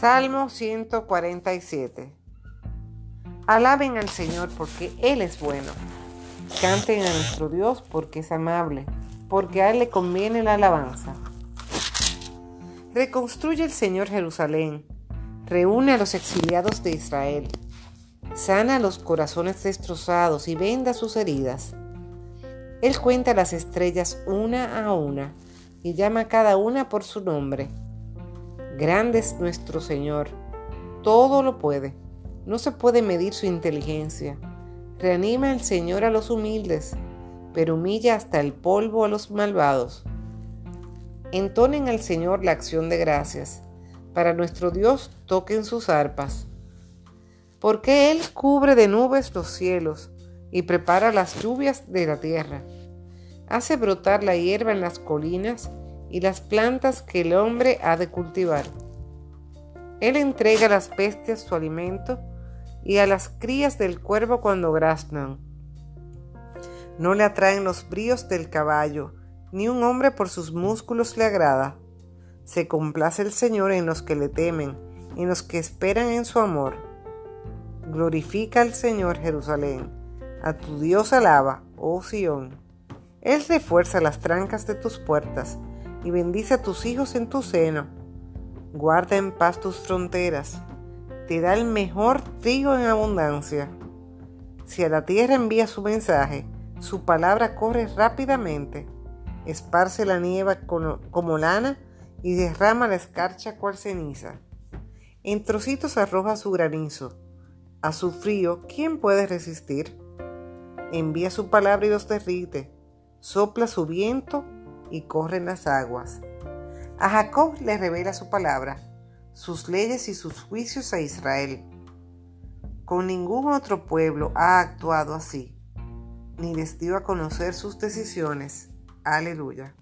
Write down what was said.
Salmo 147. Alaben al Señor porque Él es bueno. Canten a nuestro Dios porque es amable, porque a Él le conviene la alabanza. Reconstruye el Señor Jerusalén, reúne a los exiliados de Israel, sana los corazones destrozados y venda sus heridas. Él cuenta las estrellas una a una y llama a cada una por su nombre. Grande es nuestro Señor, todo lo puede, no se puede medir su inteligencia. Reanima el Señor a los humildes, pero humilla hasta el polvo a los malvados. Entonen al Señor la acción de gracias. Para nuestro Dios toquen sus arpas. Porque Él cubre de nubes los cielos y prepara las lluvias de la tierra. Hace brotar la hierba en las colinas y las plantas que el hombre ha de cultivar. Él entrega a las bestias su alimento y a las crías del cuervo cuando graznan. No le atraen los bríos del caballo, ni un hombre por sus músculos le agrada. Se complace el Señor en los que le temen, en los que esperan en su amor. Glorifica al Señor Jerusalén, a tu Dios alaba, oh Sión. Él refuerza las trancas de tus puertas y bendice a tus hijos en tu seno. Guarda en paz tus fronteras, te da el mejor trigo en abundancia. Si a la tierra envía su mensaje, su palabra corre rápidamente, esparce la nieve como lana y derrama la escarcha cual ceniza. En trocitos arroja su granizo. A su frío, ¿quién puede resistir? Envía su palabra y los derrite. Sopla su viento y corren las aguas. A Jacob le revela su palabra, sus leyes y sus juicios a Israel. Con ningún otro pueblo ha actuado así, ni les dio a conocer sus decisiones. Aleluya.